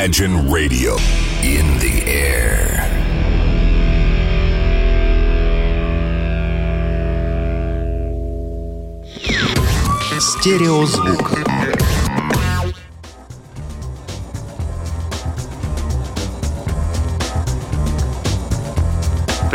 Imagine Radio in the air. Стереозвук.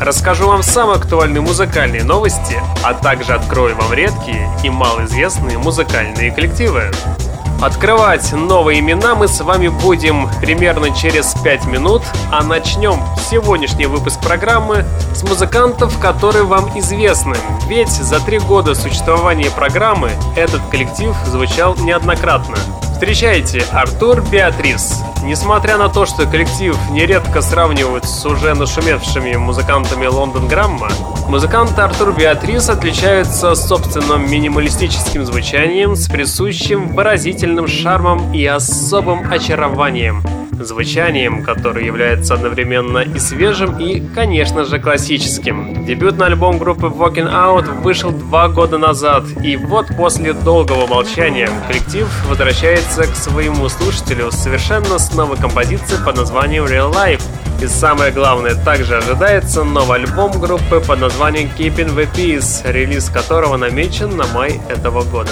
Расскажу вам самые актуальные музыкальные новости, а также открою вам редкие и малоизвестные музыкальные коллективы. Открывать новые имена мы с вами будем примерно через 5 минут, а начнем сегодняшний выпуск программы с музыкантов, которые вам известны. Ведь за три года существования программы этот коллектив звучал неоднократно. Встречайте, Артур Беатрис. Несмотря на то, что коллектив нередко сравнивают с уже нашумевшими музыкантами Лондон Грамма, музыканты Артур Беатрис отличаются собственным минималистическим звучанием с присущим выразительным шармом и особым очарованием – звучанием, которое является одновременно и свежим, и, конечно же, классическим. Дебютный альбом группы Walking Out вышел два года назад, и вот после долгого молчания коллектив возвращается к своему слушателю совершенно с новой композицией под названием Real Life. И самое главное, также ожидается новый альбом группы под названием Keeping the Peace, релиз которого намечен на май этого года.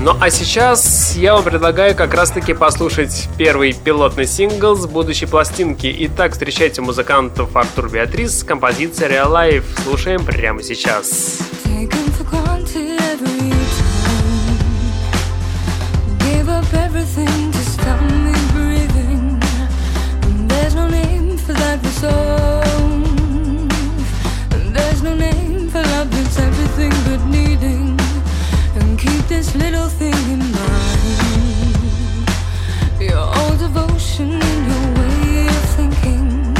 Ну а сейчас я вам предлагаю как раз таки послушать первый пилотный сингл с будущей пластинки. Итак, встречайте музыкантов Артур Беатрис с композицией Real Life. Слушаем прямо сейчас. everything there's no name for love that's everything but needing. And keep this little thing in mind. Your old devotion your way of thinking.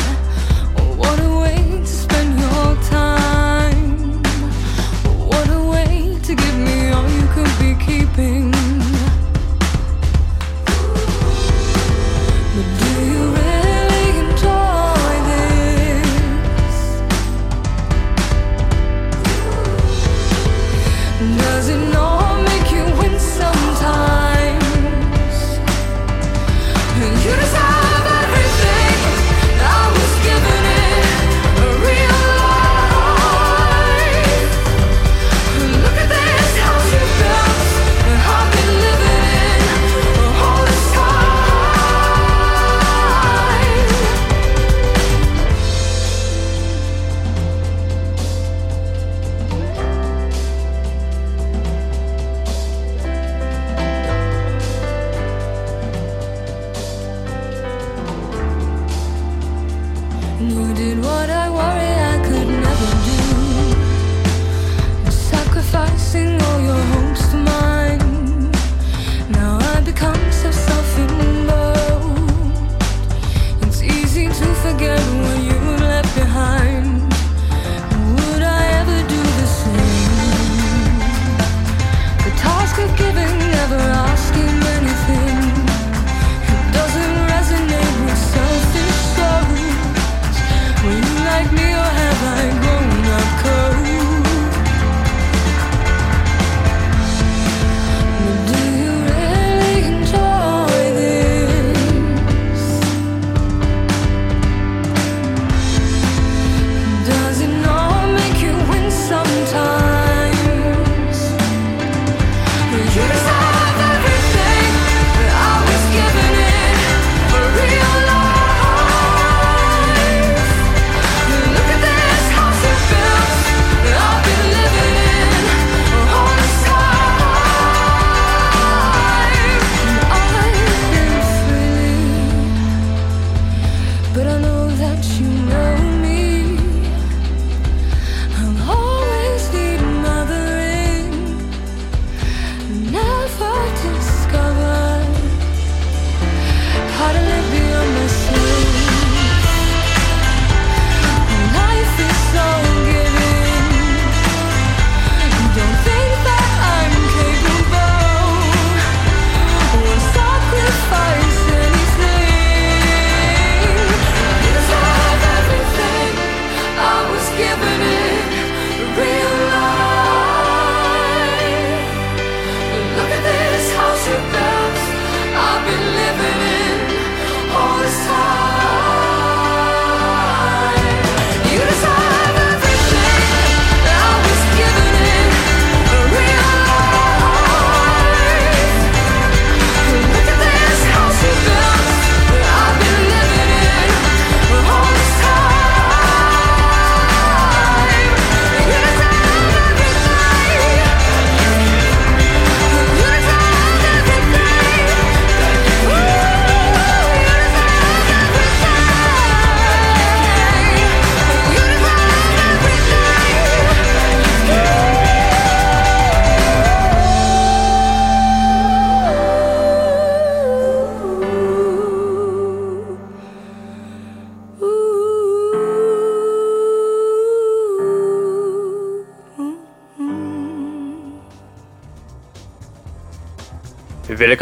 What a way to spend your time. What a way to give me all you could be keeping.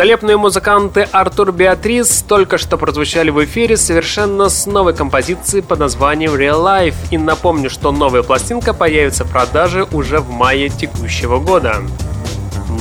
Великолепные музыканты Артур Беатрис только что прозвучали в эфире совершенно с новой композицией под названием Real Life. И напомню, что новая пластинка появится в продаже уже в мае текущего года.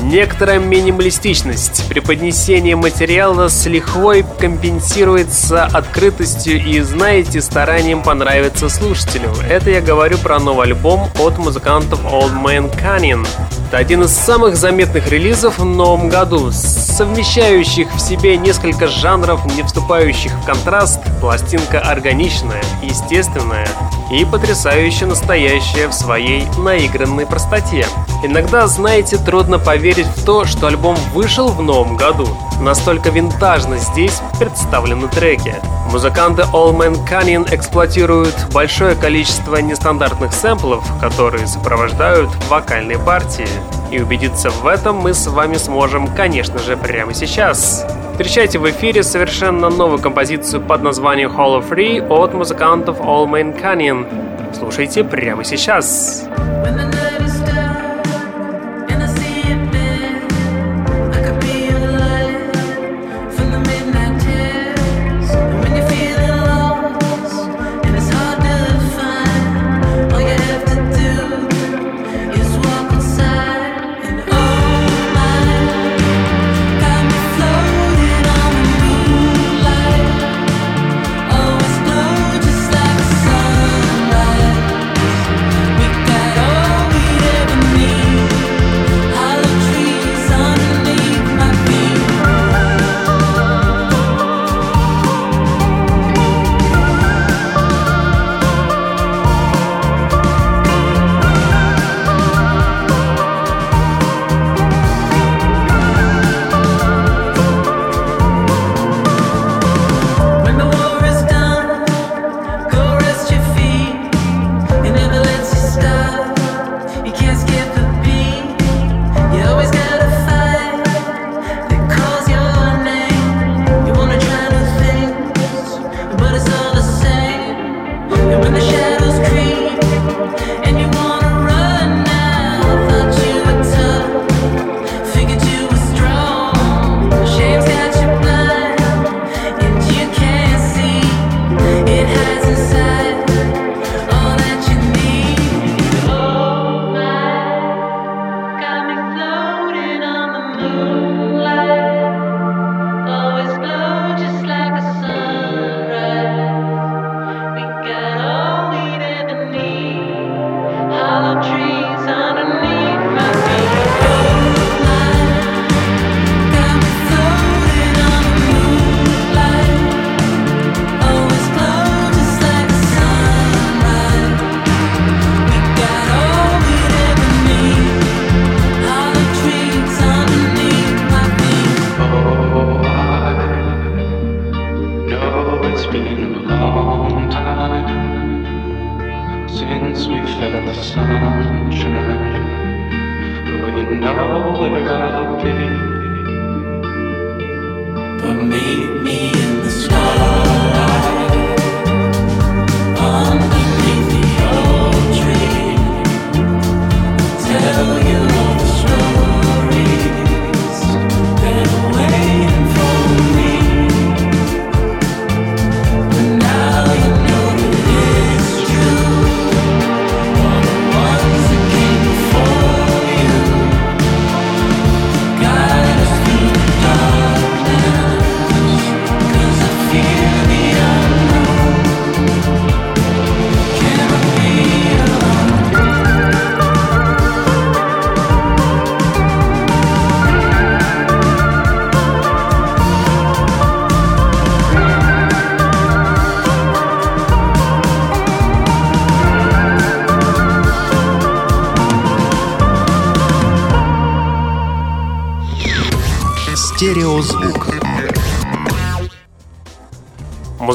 Некоторая минималистичность при поднесении материала с лихвой компенсируется открытостью и, знаете, старанием понравиться слушателю. Это я говорю про новый альбом от музыкантов Old Man Canyon. Это один из самых заметных релизов в новом году, совмещающих в себе несколько жанров, не вступающих в контраст. Пластинка органичная, естественная и потрясающе настоящая в своей наигранной простоте. Иногда, знаете, трудно поверить в то, что альбом вышел в новом году. Настолько винтажно здесь представлены треки. Музыканты All Man Canyon эксплуатируют большое количество нестандартных сэмплов, которые сопровождают вокальные партии. И убедиться в этом мы с вами сможем, конечно же, прямо сейчас. Встречайте в эфире совершенно новую композицию под названием Hall of Free от музыкантов All Man Canyon. Слушайте прямо сейчас. When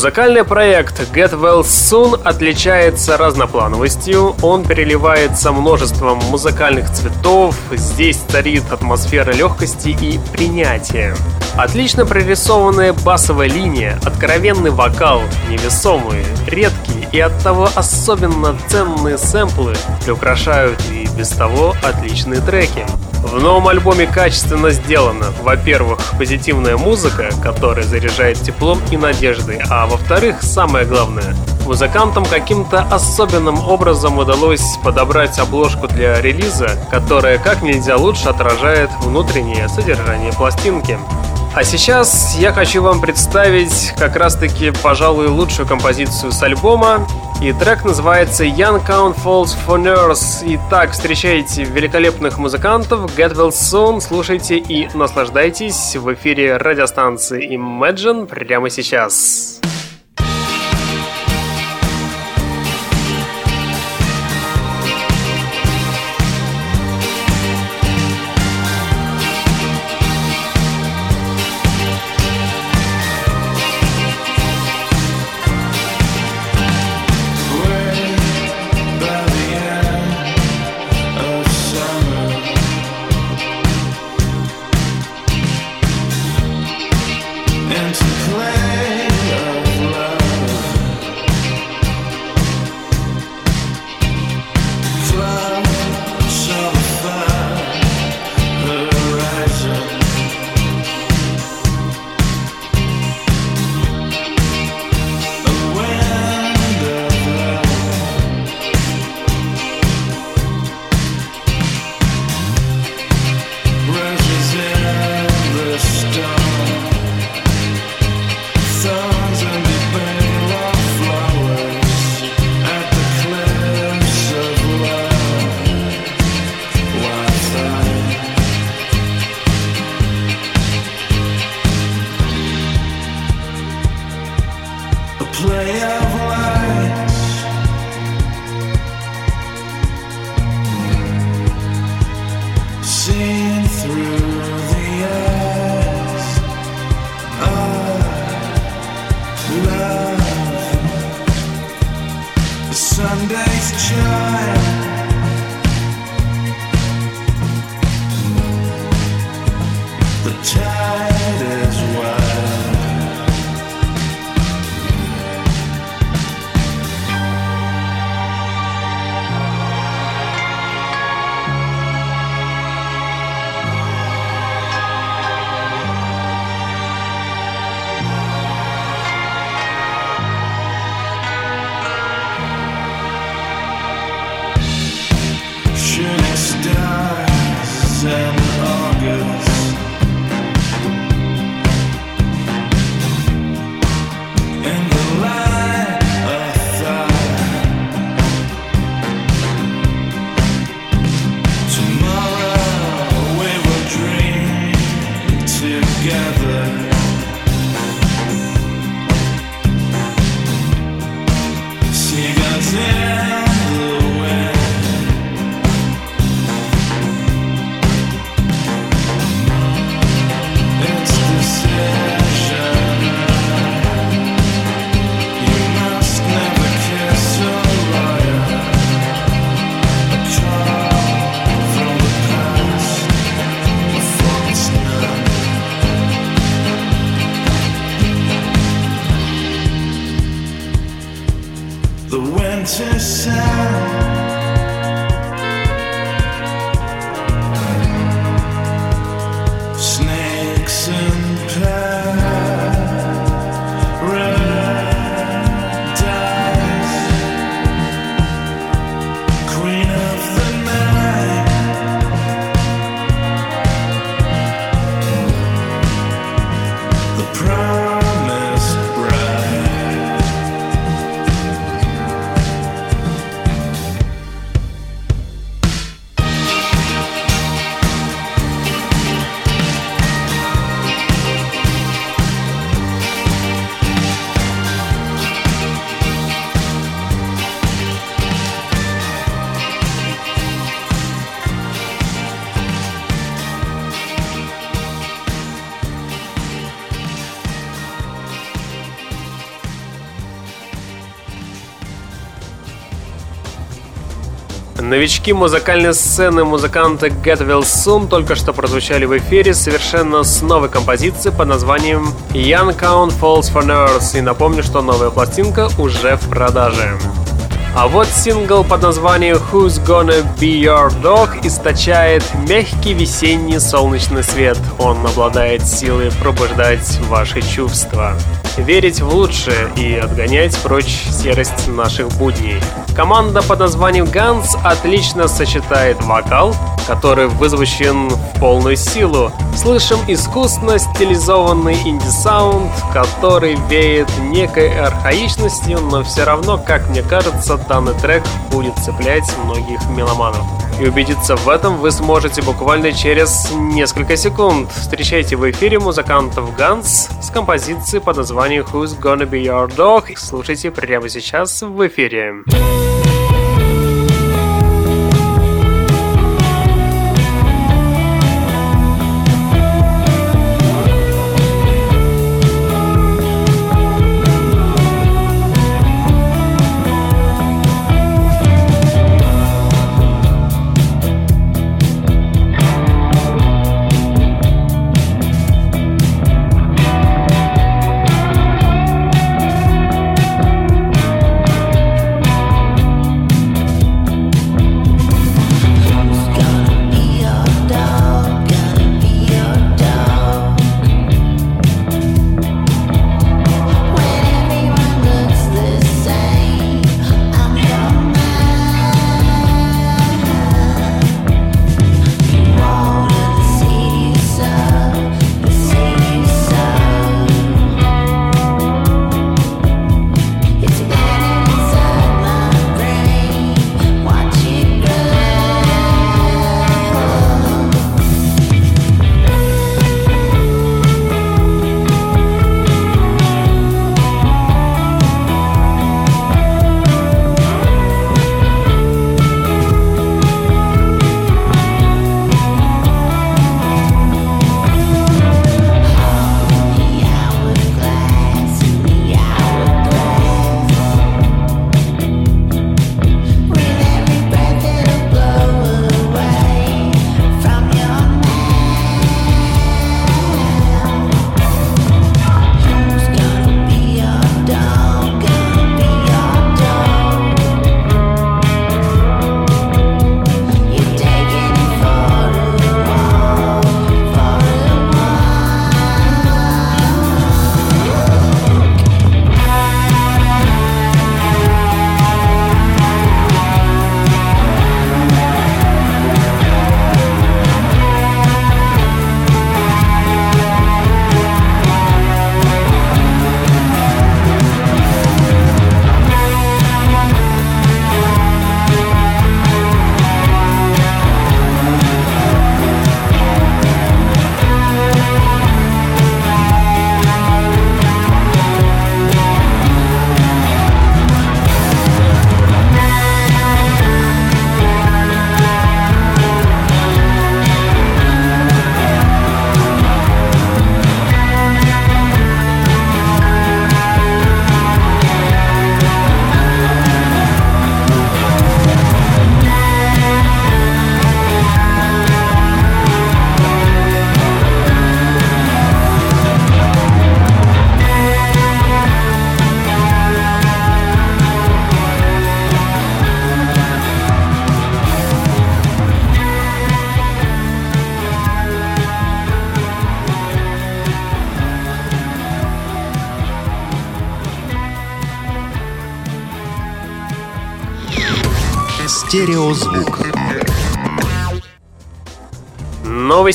Музыкальный проект Get Well Soon отличается разноплановостью, он переливается множеством музыкальных цветов, здесь царит атмосфера легкости и принятия. Отлично прорисованная басовая линия, откровенный вокал, невесомые, редкие и оттого особенно ценные сэмплы приукрашают и без того отличные треки. В новом альбоме качественно сделано. Во-первых, позитивная музыка, которая заряжает теплом и надеждой, а во-вторых, самое главное, музыкантам каким-то особенным образом удалось подобрать обложку для релиза, которая как нельзя лучше отражает внутреннее содержание пластинки. А сейчас я хочу вам представить как раз-таки, пожалуй, лучшую композицию с альбома. И трек называется Young Count Falls for Nurse. Итак, встречайте великолепных музыкантов, Get Well Soon, слушайте и наслаждайтесь в эфире радиостанции Imagine прямо сейчас. Новички музыкальной сцены музыканта Get Well Soon только что прозвучали в эфире совершенно с новой композицией под названием Young Count Falls for Nerds. И напомню, что новая пластинка уже в продаже. А вот сингл под названием Who's Gonna Be Your Dog источает мягкий весенний солнечный свет. Он обладает силой пробуждать ваши чувства верить в лучшее и отгонять прочь серость наших будней. Команда под названием Guns отлично сочетает вокал, который вызвучен в полную силу. Слышим искусно стилизованный инди-саунд, который веет некой архаичностью, но все равно, как мне кажется, данный трек будет цеплять многих меломанов. И убедиться в этом вы сможете буквально через несколько секунд. Встречайте в эфире музыкантов Guns с композицией под названием Who's Gonna Be Your Dog. Слушайте прямо сейчас в эфире. Стереозвук.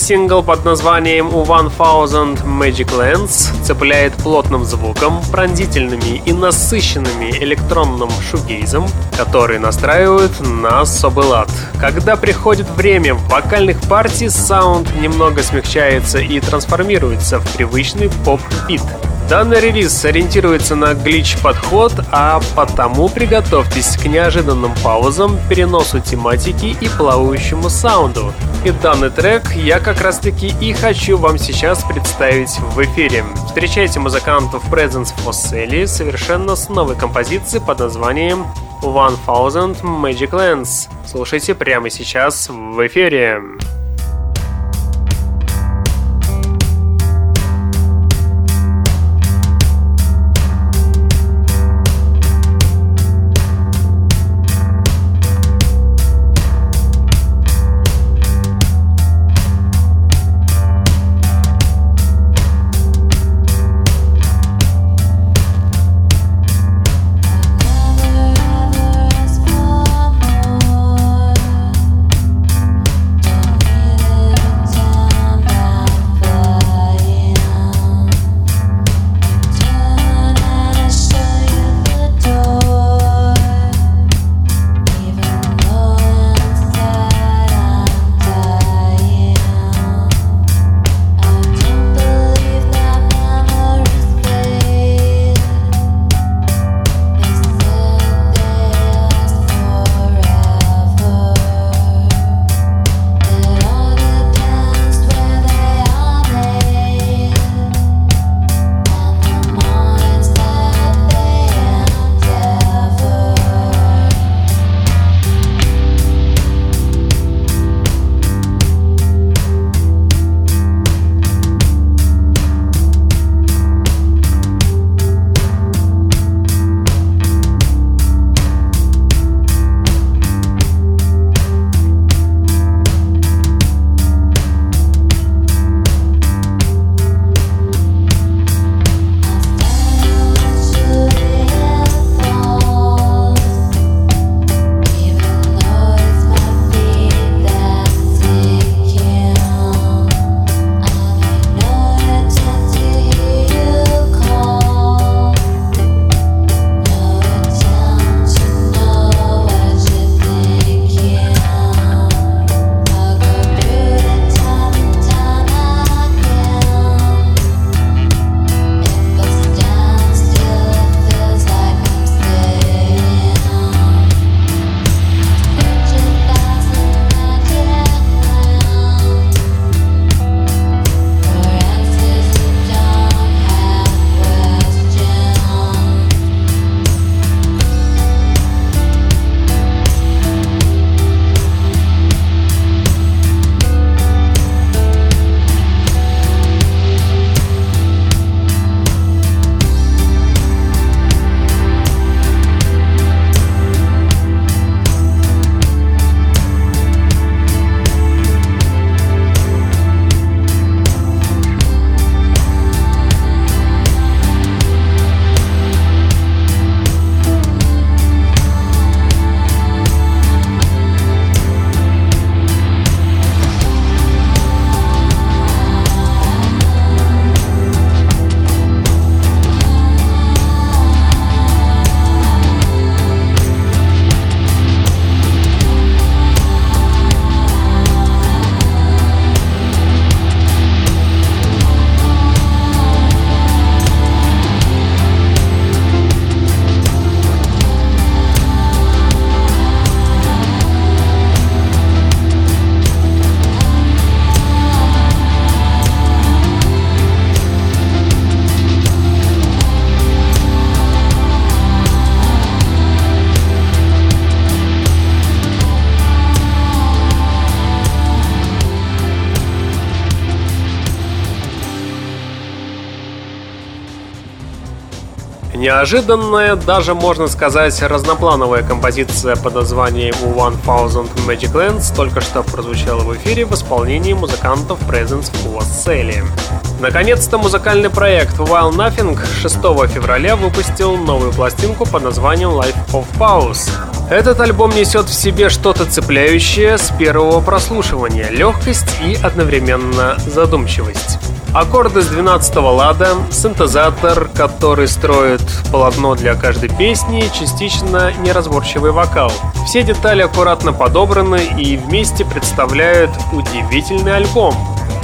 Сингл под названием «У One Thousand Magic Lands» цепляет плотным звуком, пронзительными и насыщенными электронным шугейзом, который настраивают на особый лад. Когда приходит время вокальных партий, саунд немного смягчается и трансформируется в привычный поп-бит – Данный релиз ориентируется на glitch-подход, а потому приготовьтесь к неожиданным паузам, переносу тематики и плавающему саунду. И данный трек я как раз таки и хочу вам сейчас представить в эфире. Встречайте музыкантов Presence for Sally совершенно с новой композицией под названием One Thousand Magic Lands. Слушайте прямо сейчас в эфире. Неожиданная, даже можно сказать, разноплановая композиция под названием One Thousand Magic Lands только что прозвучала в эфире в исполнении музыкантов Presence for Sally. Наконец-то музыкальный проект While Nothing 6 февраля выпустил новую пластинку под названием Life of Pause. Этот альбом несет в себе что-то цепляющее с первого прослушивания, легкость и одновременно задумчивость. Аккорды с 12 лада, синтезатор, который строит полотно для каждой песни, частично неразборчивый вокал. Все детали аккуратно подобраны и вместе представляют удивительный альбом.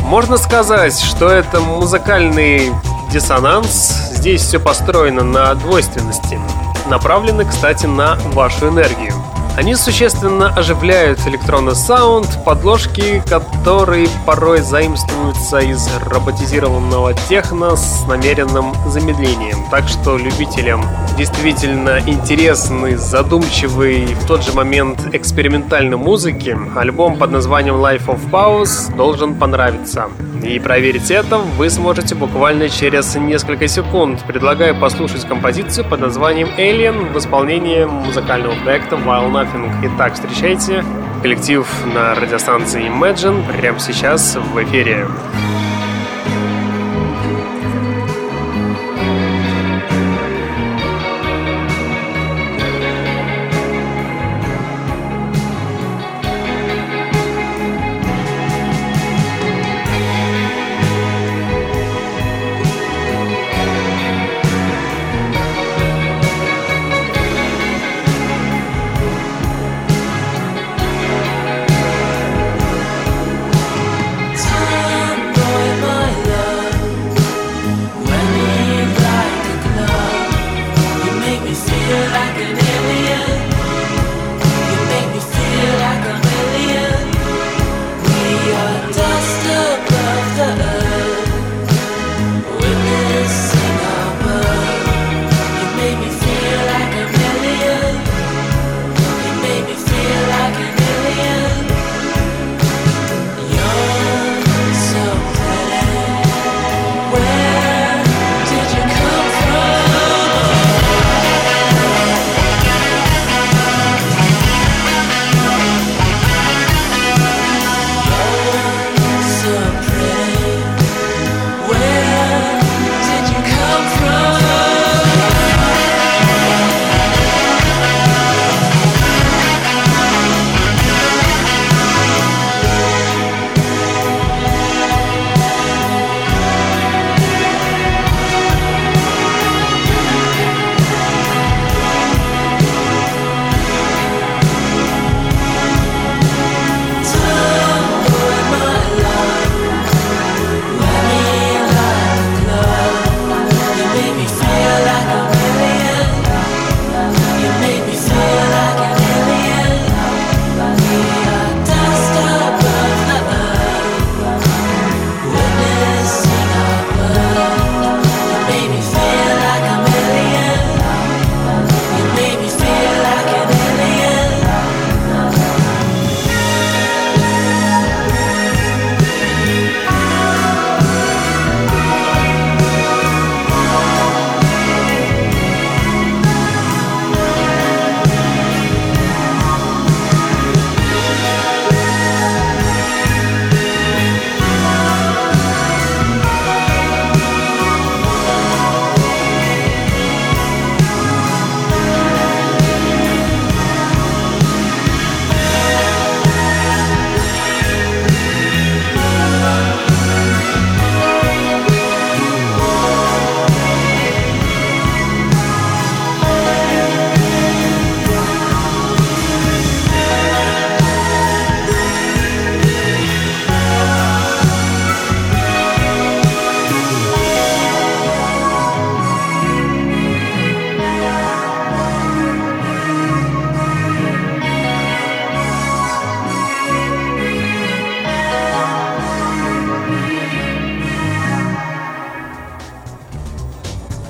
Можно сказать, что это музыкальный диссонанс. Здесь все построено на двойственности. Направлены, кстати, на вашу энергию. Они существенно оживляют электронный саунд, подложки, которые порой заимствуются из роботизированного техно с намеренным замедлением. Так что любителям действительно интересный, задумчивый, в тот же момент экспериментальной музыки, альбом под названием Life of Pause должен понравиться. И проверить это вы сможете буквально через несколько секунд. Предлагаю послушать композицию под названием Alien в исполнении музыкального проекта While Nothing. Итак, встречайте коллектив на радиостанции Imagine прямо сейчас в эфире.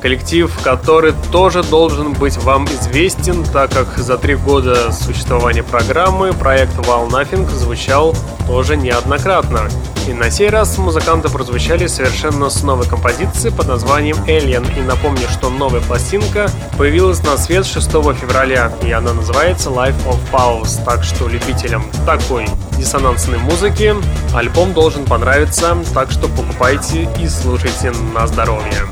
Коллектив, который тоже должен быть вам известен, так как за три года существования программы проект Wow Nothing звучал тоже неоднократно. И на сей раз музыканты прозвучали совершенно с новой композицией под названием Alien. И напомню, что новая пластинка появилась на свет 6 февраля, и она называется Life of Pause. Так что любителям такой диссонансной музыки альбом должен понравиться, так что покупайте и слушайте на здоровье.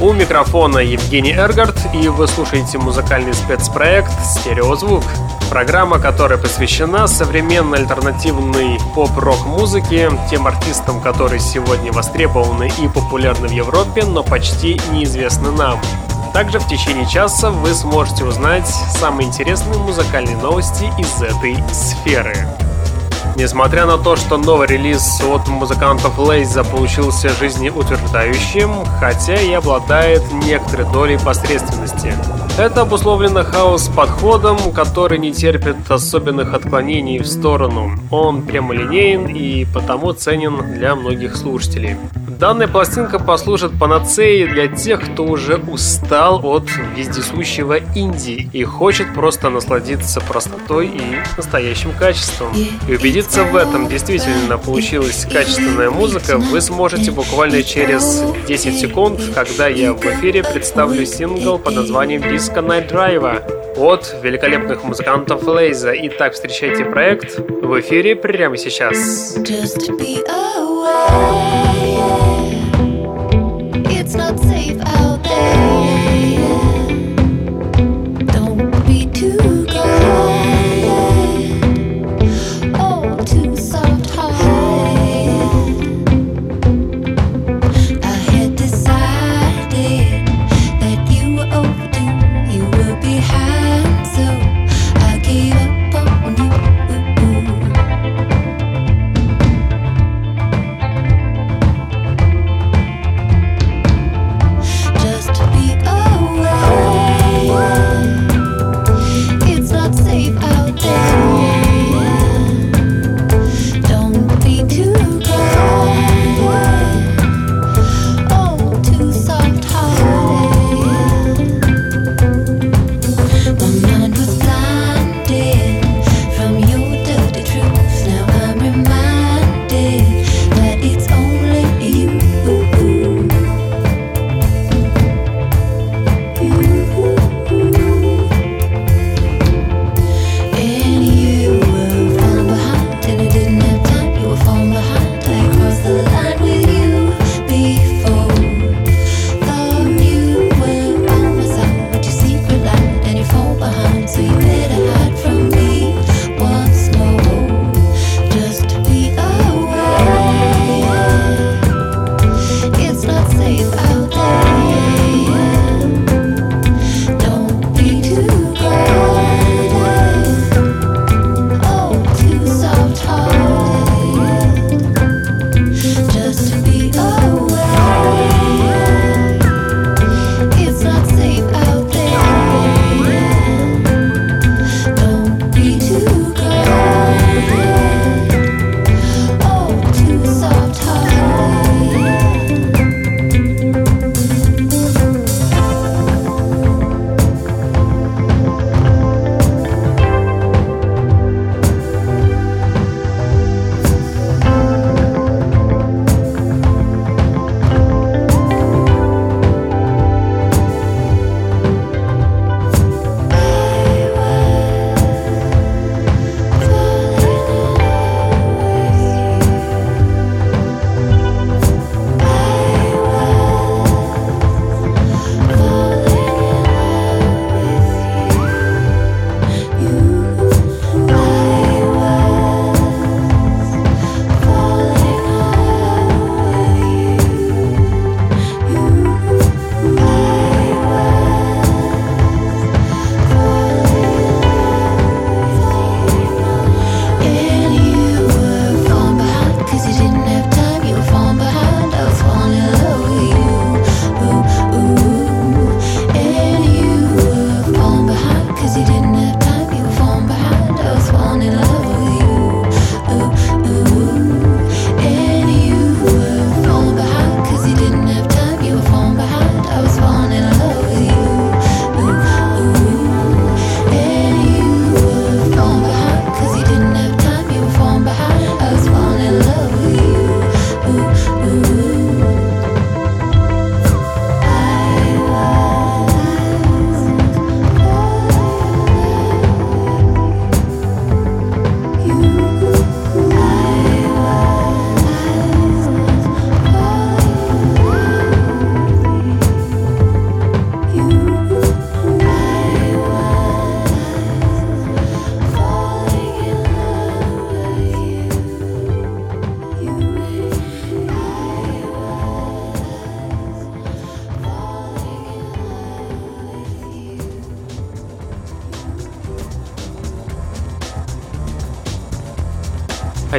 У микрофона Евгений Эргард, и вы слушаете музыкальный спецпроект «Стереозвук». Программа, которая посвящена современной альтернативной поп-рок музыке, тем артистам, которые сегодня востребованы и популярны в Европе, но почти неизвестны нам. Также в течение часа вы сможете узнать самые интересные музыкальные новости из этой сферы. Несмотря на то, что новый релиз от музыкантов Лейза получился жизнеутверждающим, хотя и обладает некоторой долей посредственности. Это обусловлено хаос-подходом, который не терпит особенных отклонений в сторону. Он прямолинеен и потому ценен для многих слушателей. Данная пластинка послужит панацеей для тех, кто уже устал от вездесущего инди и хочет просто насладиться простотой и настоящим качеством. И убедиться в этом действительно получилась качественная музыка, вы сможете буквально через 10 секунд, когда я в эфире представлю сингл под названием Disco Night Drive от великолепных музыкантов Лейза. Итак, встречайте проект в эфире прямо сейчас. Just be away.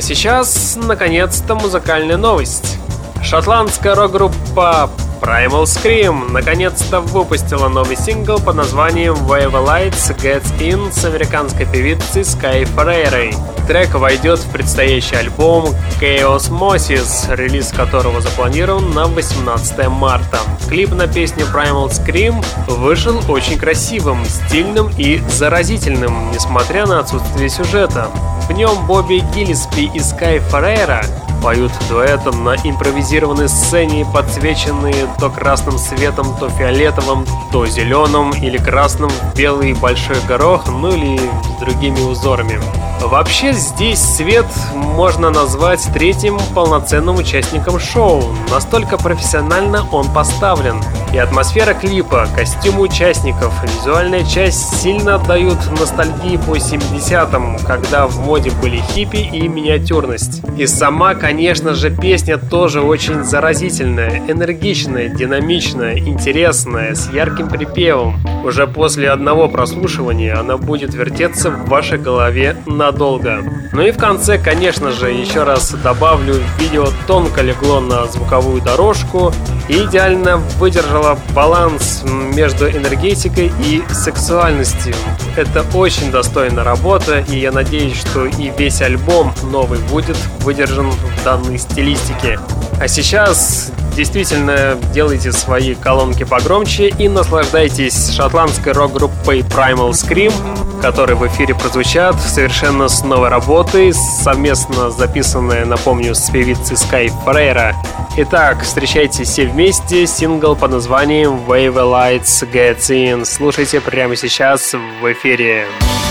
А сейчас, наконец-то, музыкальная новость. Шотландская рок-группа Primal Scream наконец-то выпустила новый сингл под названием Wave Lights Gets In с американской певицей Sky Ferreira. Трек войдет в предстоящий альбом Chaos Moses, релиз которого запланирован на 18 марта. Клип на песню Primal Scream вышел очень красивым, стильным и заразительным, несмотря на отсутствие сюжета. В нем Бобби Гиллиспи и Sky Ferreira поют дуэтом на импровизированной сцене, подсвеченные то красным светом, то фиолетовым, то зеленым или красным, белый большой горох, ну или другими узорами. Вообще здесь свет можно назвать третьим полноценным участником шоу. Настолько профессионально он поставлен. И атмосфера клипа, костюмы участников, визуальная часть сильно отдают ностальгии по 70-м, когда в моде были хиппи и миниатюрность. И сама, конечно же, песня тоже очень заразительная, энергичная, динамичная, интересная, с ярким припевом. Уже после одного прослушивания она будет вертеться в вашей голове надолго. Ну и в конце, конечно же, еще раз добавлю, видео тонко легло на звуковую дорожку и идеально выдержало баланс между энергетикой и сексуальностью. Это очень достойная работа, и я надеюсь, что и весь альбом новый будет выдержан в данной стилистике. А сейчас действительно делайте свои колонки погромче и наслаждайтесь шотландской рок-группой Primal Scream, которые в эфире прозвучат совершенно с новой работой, совместно записанная, напомню, с певицей Sky Ferreira. Итак, встречайте все вместе сингл под названием Wave Lights Gets In. Слушайте прямо сейчас в эфире. within.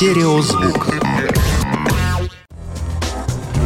Стереозвук.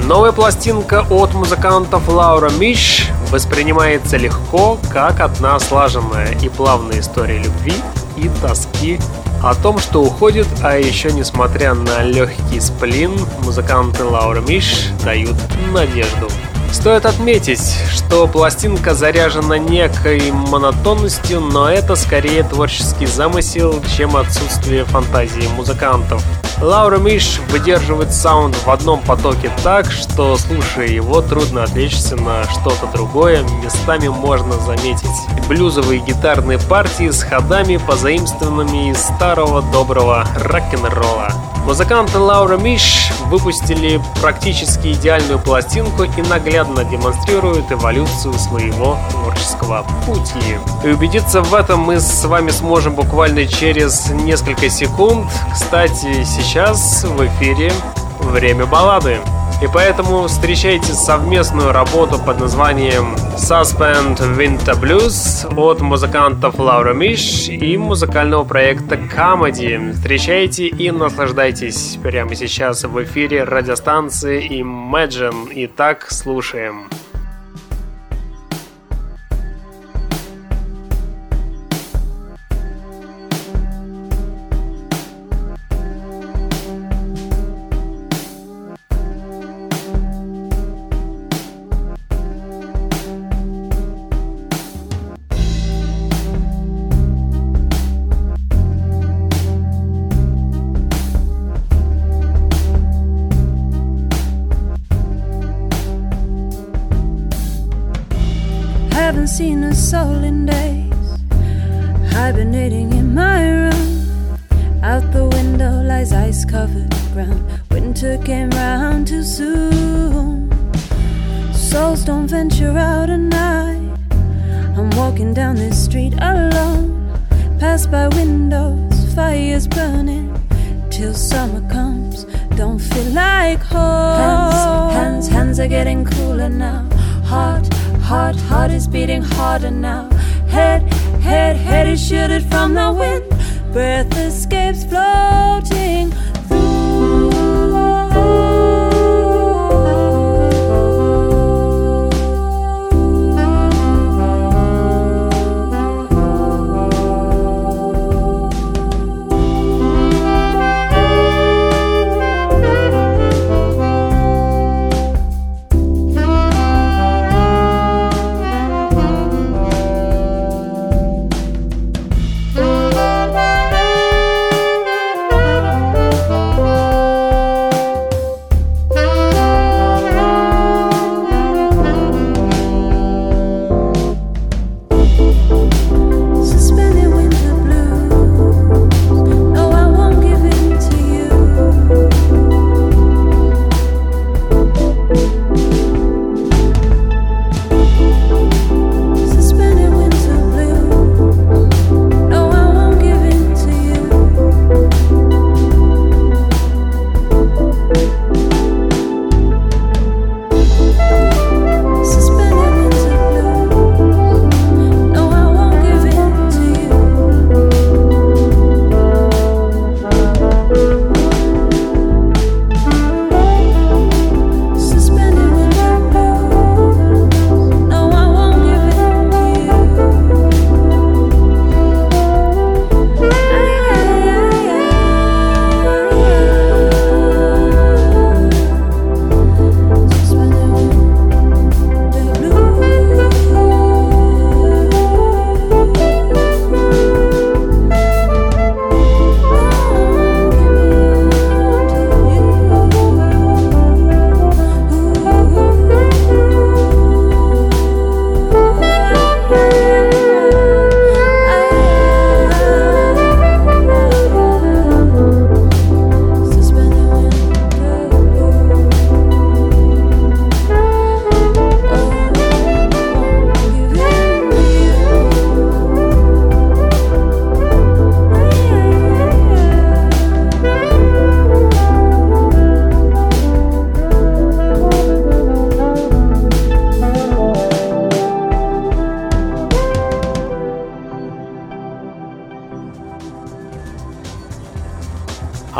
Новая пластинка от музыкантов Лаура Миш воспринимается легко, как одна слаженная и плавная история любви и тоски о том, что уходит, а еще несмотря на легкий сплин, музыканты Лаура Миш дают надежду. Стоит отметить, что пластинка заряжена некой монотонностью, но это скорее творческий замысел, чем отсутствие фантазии музыкантов. Лаура Миш выдерживает саунд в одном потоке так, что слушая его, трудно отвлечься на что-то другое, местами можно заметить блюзовые гитарные партии с ходами, позаимствованными из старого доброго рок-н-ролла. Музыканты Лаура Миш выпустили практически идеальную пластинку и наглядно демонстрируют эволюцию своего творческого пути. И убедиться в этом мы с вами сможем буквально через несколько секунд. Кстати, сейчас в эфире «Время баллады». И поэтому встречайте совместную работу под названием Suspend Winter Blues от музыкантов Лаура Миш и музыкального проекта Comedy. Встречайте и наслаждайтесь прямо сейчас в эфире радиостанции Imagine. Итак, слушаем. Seen a soul in days, hibernating in my room. Out the window lies ice covered ground. Winter came round too soon. Souls don't venture out at night. I'm walking down this street alone. Pass by windows, fires burning. Till summer comes, don't feel like home. Hands, hands, hands are getting cooler now. Heart Heart, heart is beating harder now. Head, head, head is shielded from the wind. Breath escapes floating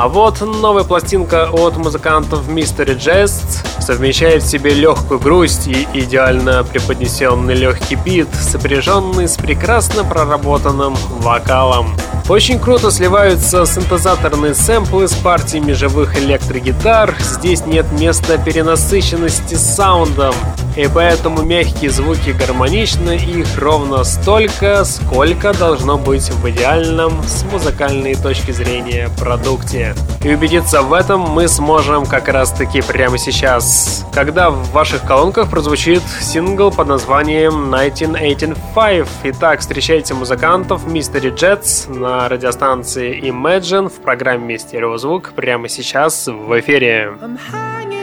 А вот новая пластинка от музыкантов Mystery Jest совмещает в себе легкую грусть и идеально преподнесенный легкий бит, сопряженный с прекрасно проработанным вокалом. Очень круто сливаются синтезаторные сэмплы с партиями живых электрогитар. Здесь нет места перенасыщенности саундом. И поэтому мягкие звуки гармоничны, их ровно столько, сколько должно быть в идеальном с музыкальной точки зрения продукте. И убедиться в этом мы сможем как раз таки прямо сейчас, когда в ваших колонках прозвучит сингл под названием 1985. Итак, встречайте музыкантов Mystery Jets на радиостанции Imagine в программе «Стереозвук» прямо сейчас в эфире. I'm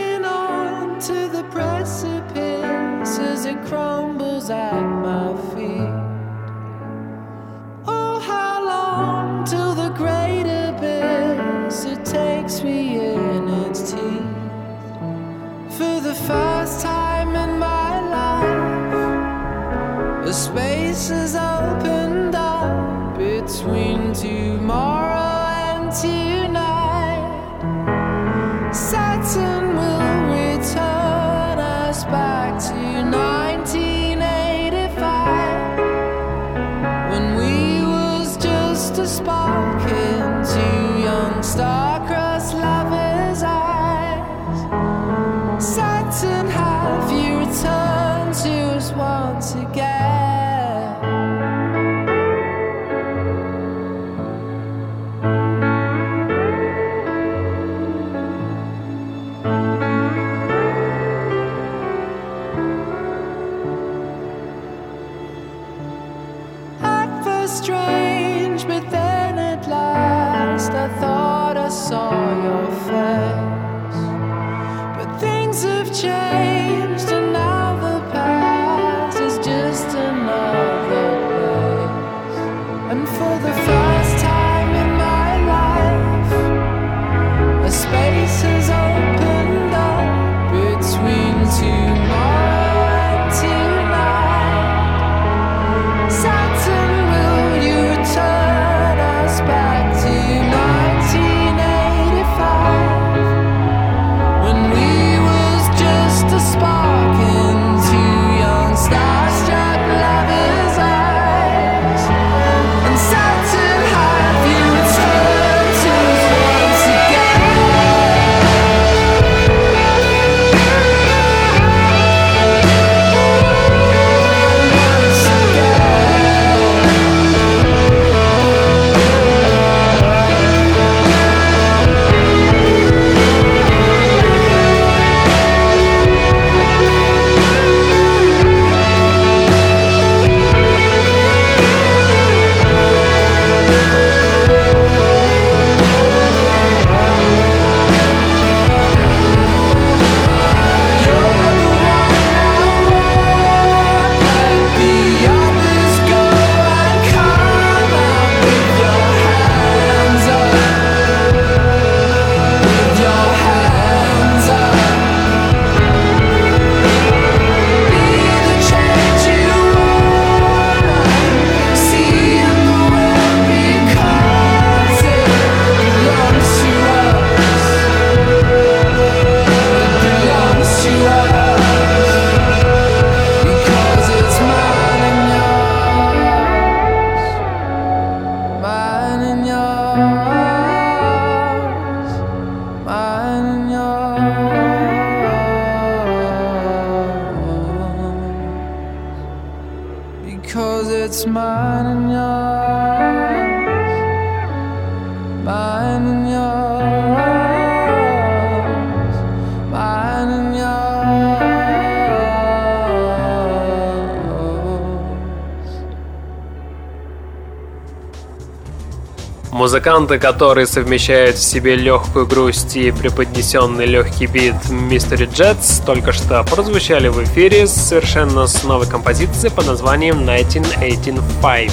spaces opened up between Музыканты, которые совмещают в себе легкую грусть и преподнесенный легкий бит Mystery Jets, только что прозвучали в эфире совершенно с новой композицией под названием 1985.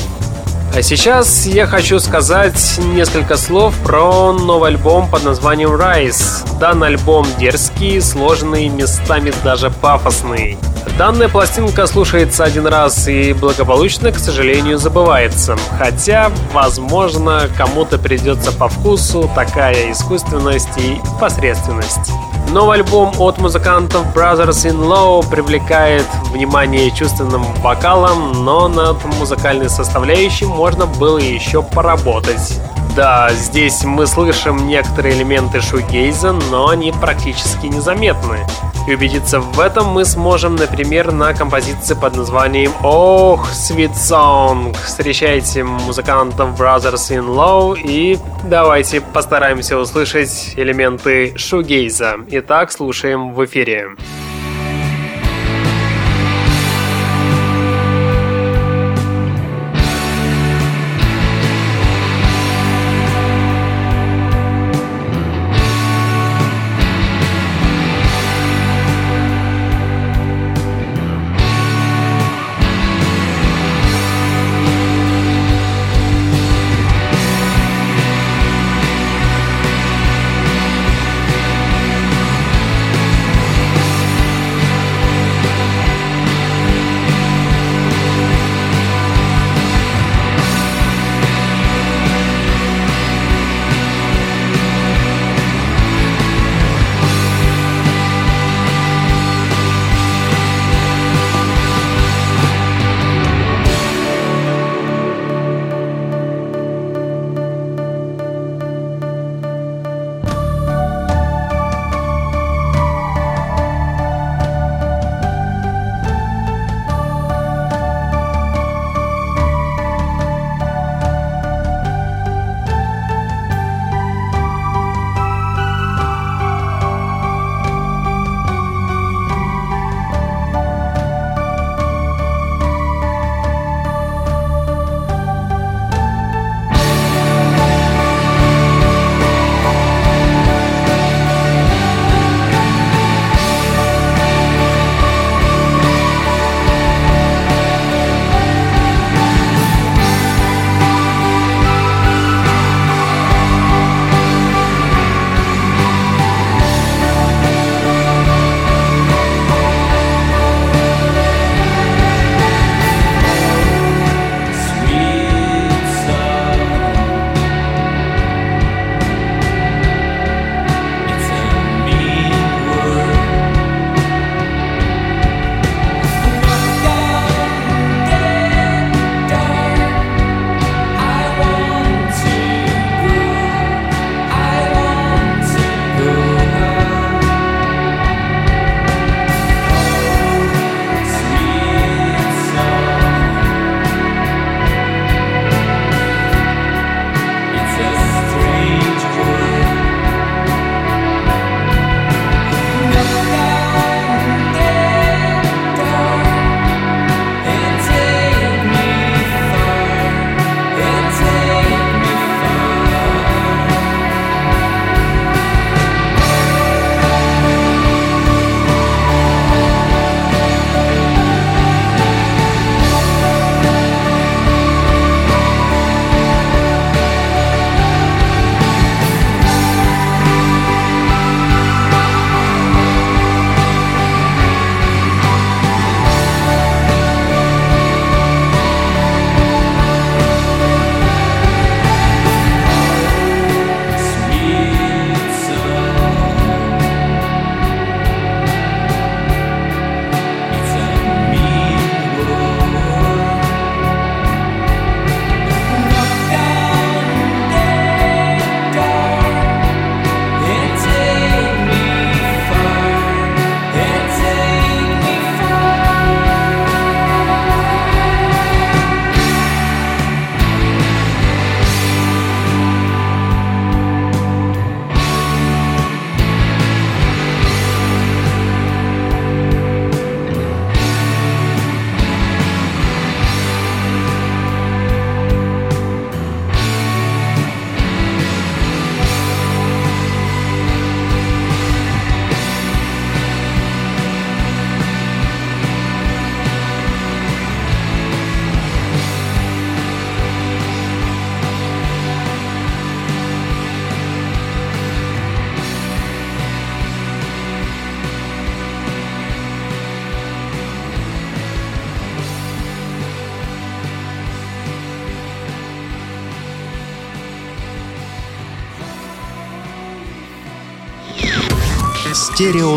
А сейчас я хочу сказать несколько слов про новый альбом под названием Rise. Данный альбом дерзкий, сложный, местами даже пафосный. Данная пластинка слушается один раз и благополучно, к сожалению, забывается. Хотя, возможно, кому-то придется по вкусу такая искусственность и посредственность. Новый альбом от музыкантов Brothers in Law привлекает внимание чувственным вокалом, но над музыкальной составляющей можно было еще поработать. Да, здесь мы слышим некоторые элементы шугейза, но они практически незаметны. И убедиться в этом мы сможем, например, на композиции под названием «Ох, Sweet Song». Встречайте музыкантов Brothers in Law и давайте постараемся услышать элементы шугейза. Итак, слушаем в эфире.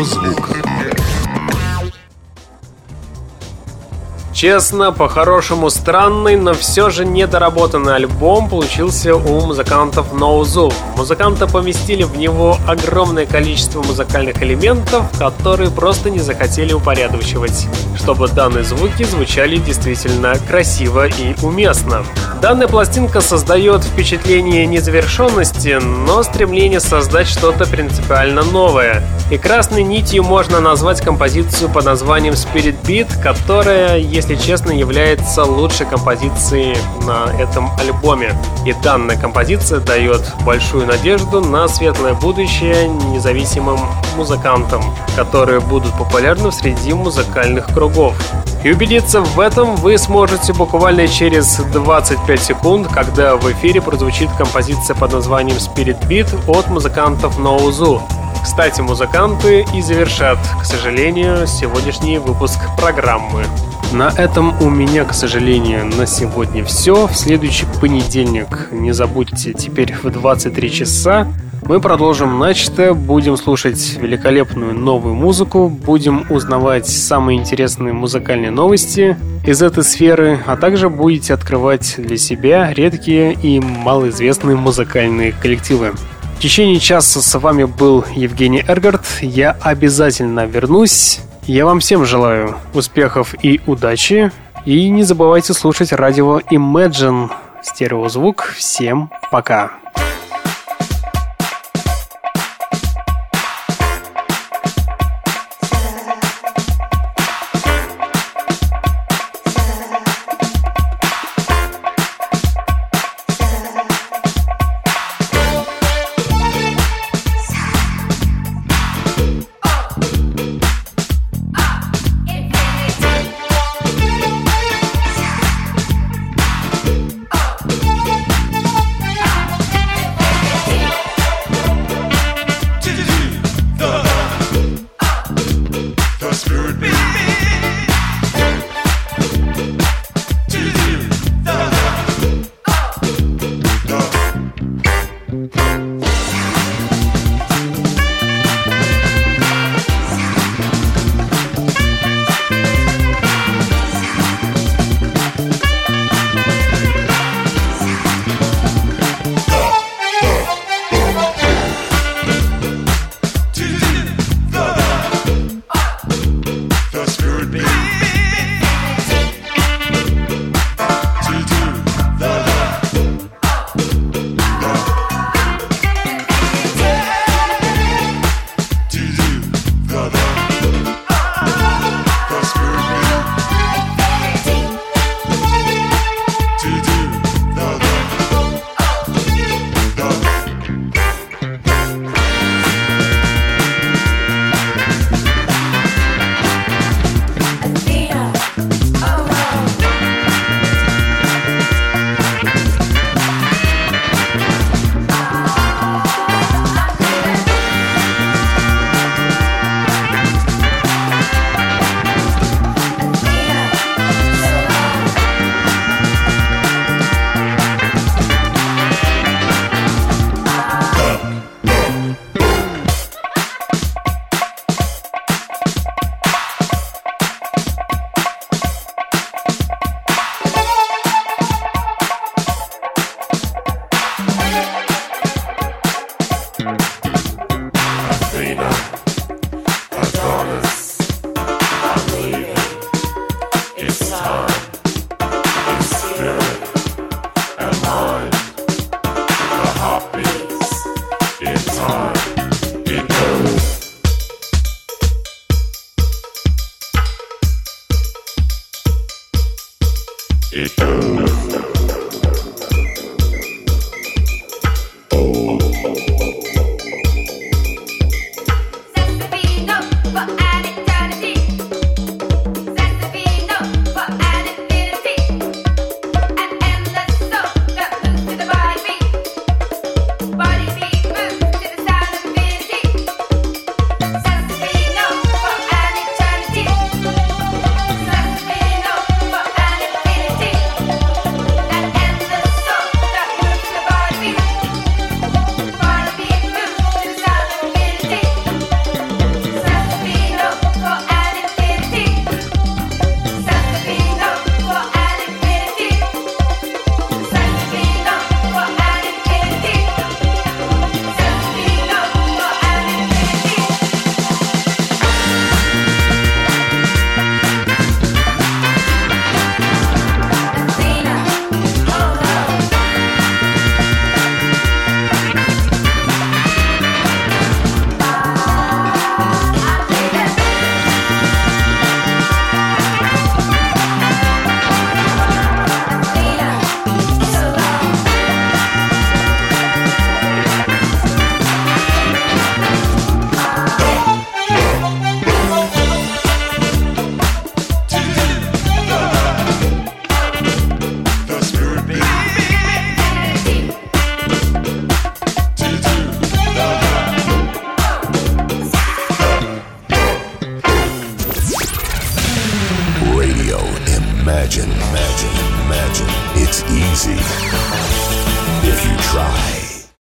Стереозвук. Честно, по-хорошему странный, но все же недоработанный альбом получился у музыкантов No Zoo. Музыканты поместили в него огромное количество музыкальных элементов, которые просто не захотели упорядочивать, чтобы данные звуки звучали действительно красиво и уместно. Данная пластинка создает впечатление незавершенности, но стремление создать что-то принципиально новое. И красной нитью можно назвать композицию под названием Spirit Beat, которая, если если честно, является лучшей композицией на этом альбоме. И данная композиция дает большую надежду на светлое будущее независимым музыкантам, которые будут популярны среди музыкальных кругов. И убедиться в этом вы сможете буквально через 25 секунд, когда в эфире прозвучит композиция под названием Spirit Beat от музыкантов Ноузу. Кстати, музыканты и завершат, к сожалению, сегодняшний выпуск программы. На этом у меня, к сожалению, на сегодня все. В следующий понедельник, не забудьте, теперь в 23 часа мы продолжим начатое, будем слушать великолепную новую музыку, будем узнавать самые интересные музыкальные новости из этой сферы, а также будете открывать для себя редкие и малоизвестные музыкальные коллективы. В течение часа с вами был Евгений Эргард. Я обязательно вернусь. Я вам всем желаю успехов и удачи. И не забывайте слушать радио Imagine. Стереозвук. Всем пока. bitch. Então...